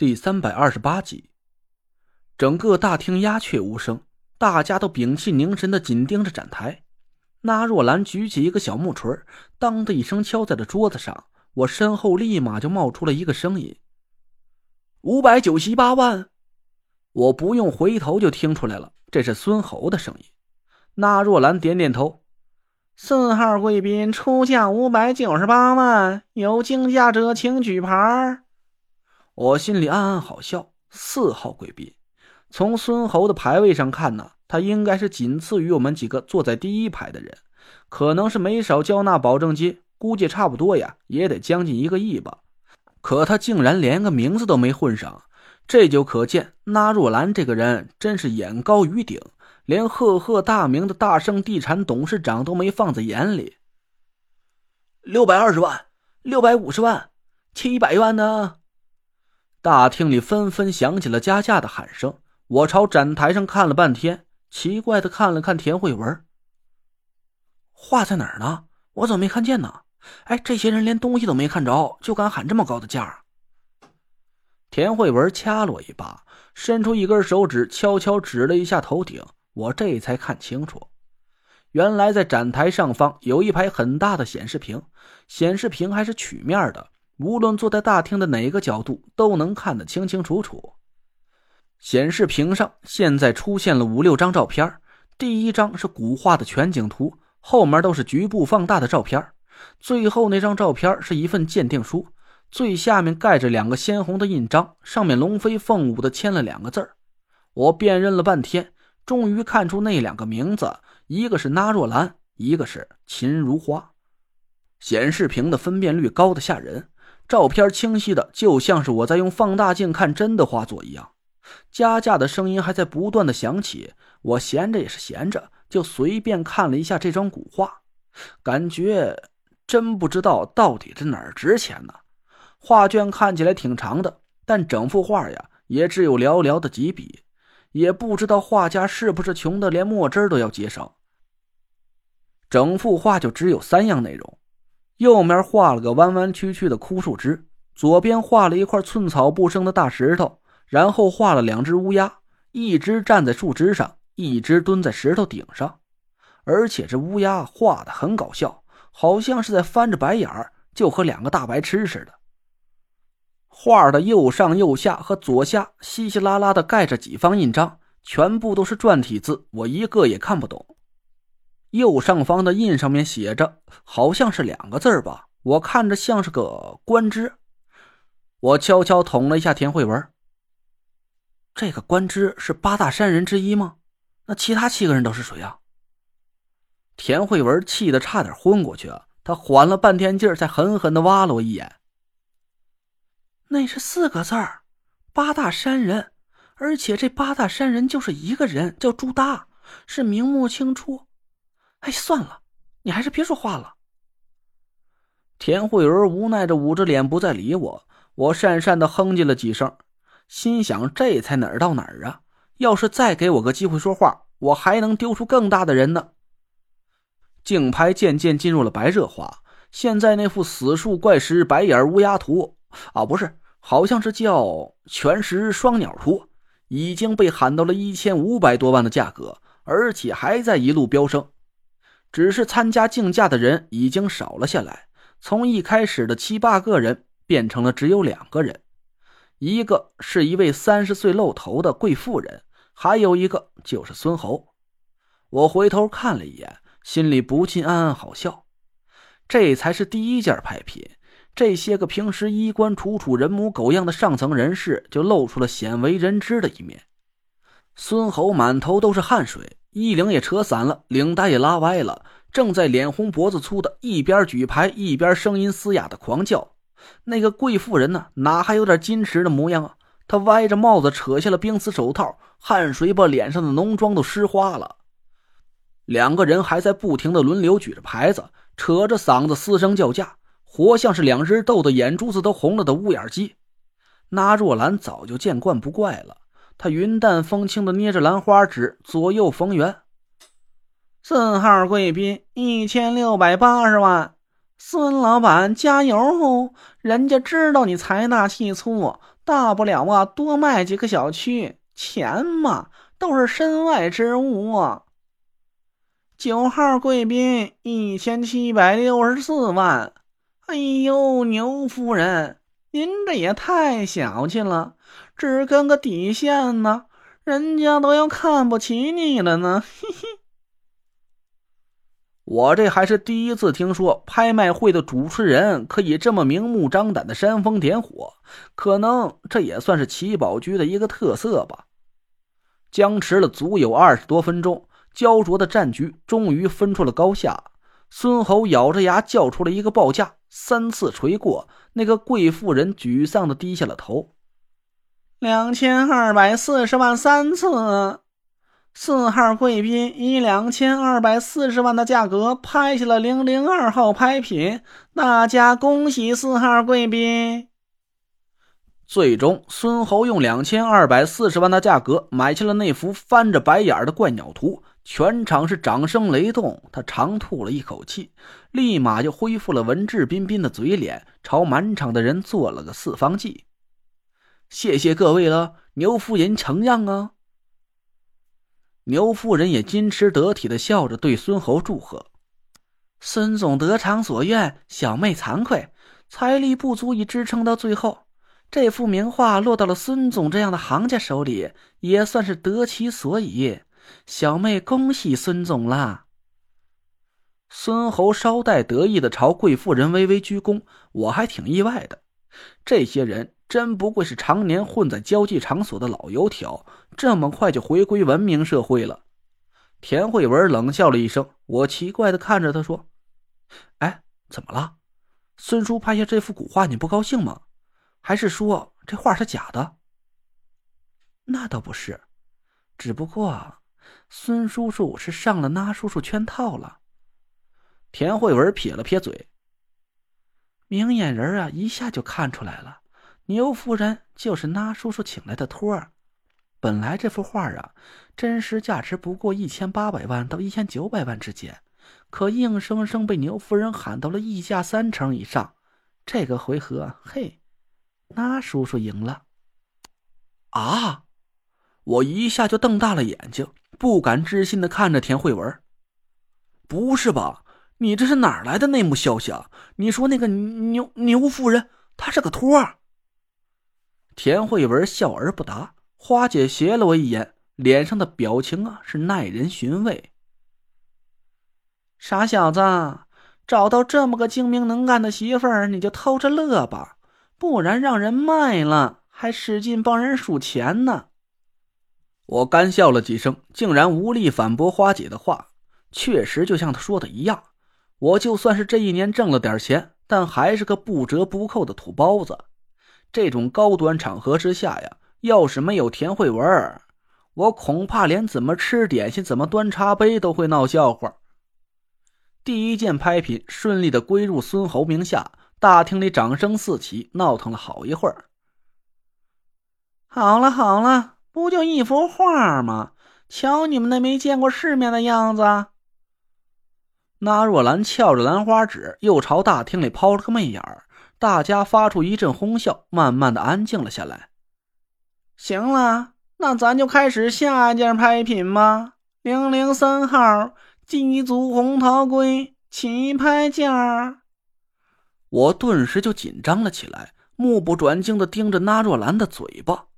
第三百二十八集，整个大厅鸦雀无声，大家都屏气凝神的紧盯着展台。那若兰举起一个小木锤，当的一声敲在了桌子上，我身后立马就冒出了一个声音：“五百九十八万！”我不用回头就听出来了，这是孙侯的声音。那若兰点点头：“四号贵宾出价五百九十八万，有竞价者请举牌。”我心里暗暗好笑。四号贵宾，从孙侯的排位上看呢，他应该是仅次于我们几个坐在第一排的人，可能是没少交纳保证金，估计差不多呀，也得将近一个亿吧。可他竟然连个名字都没混上，这就可见那若兰这个人真是眼高于顶，连赫赫大名的大盛地产董事长都没放在眼里。六百二十万，六百五十万，七百万呢？大厅里纷纷响起了加价的喊声。我朝展台上看了半天，奇怪的看了看田慧文。画在哪儿呢？我怎么没看见呢？哎，这些人连东西都没看着，就敢喊这么高的价？田慧文掐了我一把，伸出一根手指，悄悄指了一下头顶。我这才看清楚，原来在展台上方有一排很大的显示屏，显示屏还是曲面的。无论坐在大厅的哪个角度，都能看得清清楚楚。显示屏上现在出现了五六张照片，第一张是古画的全景图，后面都是局部放大的照片。最后那张照片是一份鉴定书，最下面盖着两个鲜红的印章，上面龙飞凤舞的签了两个字我辨认了半天，终于看出那两个名字，一个是纳若兰，一个是秦如花。显示屏的分辨率高的吓人。照片清晰的就像是我在用放大镜看真的画作一样，加价的声音还在不断的响起。我闲着也是闲着，就随便看了一下这张古画，感觉真不知道到底这哪儿值钱呢。画卷看起来挺长的，但整幅画呀也只有寥寥的几笔，也不知道画家是不是穷的连墨汁都要节省。整幅画就只有三样内容。右面画了个弯弯曲曲的枯树枝，左边画了一块寸草不生的大石头，然后画了两只乌鸦，一只站在树枝上，一只蹲在石头顶上，而且这乌鸦画的很搞笑，好像是在翻着白眼儿，就和两个大白痴似的。画的右上、右下和左下稀稀拉拉的盖着几方印章，全部都是篆体字，我一个也看不懂。右上方的印上面写着，好像是两个字吧，我看着像是个“官职”。我悄悄捅了一下田慧文。这个官职是八大山人之一吗？那其他七个人都是谁啊？田慧文气得差点昏过去啊！他缓了半天劲儿，才狠狠的挖了我一眼。那是四个字儿，八大山人，而且这八大山人就是一个人，叫朱大，是明末清初。哎，算了，你还是别说话了。田慧文无奈的捂着脸，不再理我。我讪讪的哼唧了几声，心想：这才哪儿到哪儿啊？要是再给我个机会说话，我还能丢出更大的人呢。竞拍渐渐进入了白热化，现在那幅死树怪石白眼乌鸦图，啊，不是，好像是叫全石双鸟图，已经被喊到了一千五百多万的价格，而且还在一路飙升。只是参加竞价的人已经少了下来，从一开始的七八个人变成了只有两个人，一个是一位三十岁露头的贵妇人，还有一个就是孙侯。我回头看了一眼，心里不禁暗暗好笑。这才是第一件拍品，这些个平时衣冠楚楚、人模狗样的上层人士就露出了鲜为人知的一面。孙侯满头都是汗水。衣领也扯散了，领带也拉歪了，正在脸红脖子粗的一边举牌一边声音嘶哑的狂叫。那个贵妇人呢，哪还有点矜持的模样啊？她歪着帽子，扯下了冰丝手套，汗水把脸上的浓妆都湿花了。两个人还在不停的轮流举着牌子，扯着嗓子嘶声叫价，活像是两只斗得眼珠子都红了的乌眼鸡。那若兰早就见惯不怪了。他云淡风轻的捏着兰花指，左右逢源。四号贵宾一千六百八十万，孙老板加油哦！人家知道你财大气粗，大不了啊多卖几个小区，钱嘛都是身外之物。九号贵宾一千七百六十四万，哎呦，牛夫人，您这也太小气了，只跟个底线呢，人家都要看不起你了呢，嘿嘿。我这还是第一次听说拍卖会的主持人可以这么明目张胆的煽风点火，可能这也算是奇宝居的一个特色吧。僵持了足有二十多分钟，焦灼的战局终于分出了高下。孙侯咬着牙叫出了一个报价，三次锤过，那个贵妇人沮丧的低下了头。两千二百四十万三次。四号贵宾以两千二百四十万的价格拍下了零零二号拍品，大家恭喜四号贵宾。最终，孙侯用两千二百四十万的价格买下了那幅翻着白眼的怪鸟图，全场是掌声雷动。他长吐了一口气，立马就恢复了文质彬彬的嘴脸，朝满场的人做了个四方记：“谢谢各位了，牛夫人承让啊。”牛夫人也矜持得体的笑着对孙侯祝贺：“孙总得偿所愿，小妹惭愧，财力不足以支撑到最后。这幅名画落到了孙总这样的行家手里，也算是得其所以。小妹恭喜孙总啦！”孙侯稍带得意的朝贵妇人微微鞠躬，我还挺意外的，这些人。真不愧是常年混在交际场所的老油条，这么快就回归文明社会了。田慧文冷笑了一声，我奇怪的看着他说：“哎，怎么了？孙叔拍下这幅古画，你不高兴吗？还是说这画是假的？”那倒不是，只不过孙叔叔是上了那叔叔圈套了。田慧文撇了撇嘴：“明眼人啊，一下就看出来了。”牛夫人就是那叔叔请来的托儿。本来这幅画啊，真实价值不过一千八百万到一千九百万之间，可硬生生被牛夫人喊到了溢价三成以上。这个回合，嘿，那叔叔赢了。啊！我一下就瞪大了眼睛，不敢置信的看着田慧文。不是吧？你这是哪来的内幕消息啊？你说那个牛牛夫人，她是个托儿？田慧文笑而不答，花姐斜了我一眼，脸上的表情啊是耐人寻味。傻小子，找到这么个精明能干的媳妇儿，你就偷着乐吧，不然让人卖了，还使劲帮人数钱呢。我干笑了几声，竟然无力反驳花姐的话。确实，就像她说的一样，我就算是这一年挣了点钱，但还是个不折不扣的土包子。这种高端场合之下呀，要是没有田慧文，我恐怕连怎么吃点心、怎么端茶杯都会闹笑话。第一件拍品顺利的归入孙侯名下，大厅里掌声四起，闹腾了好一会儿。好了好了，不就一幅画吗？瞧你们那没见过世面的样子！那若兰翘着兰花指，又朝大厅里抛了个媚眼儿。大家发出一阵哄笑，慢慢的安静了下来。行了，那咱就开始下一件拍品吧。零零三号鸡足红桃龟起拍价。我顿时就紧张了起来，目不转睛的盯着那若兰的嘴巴。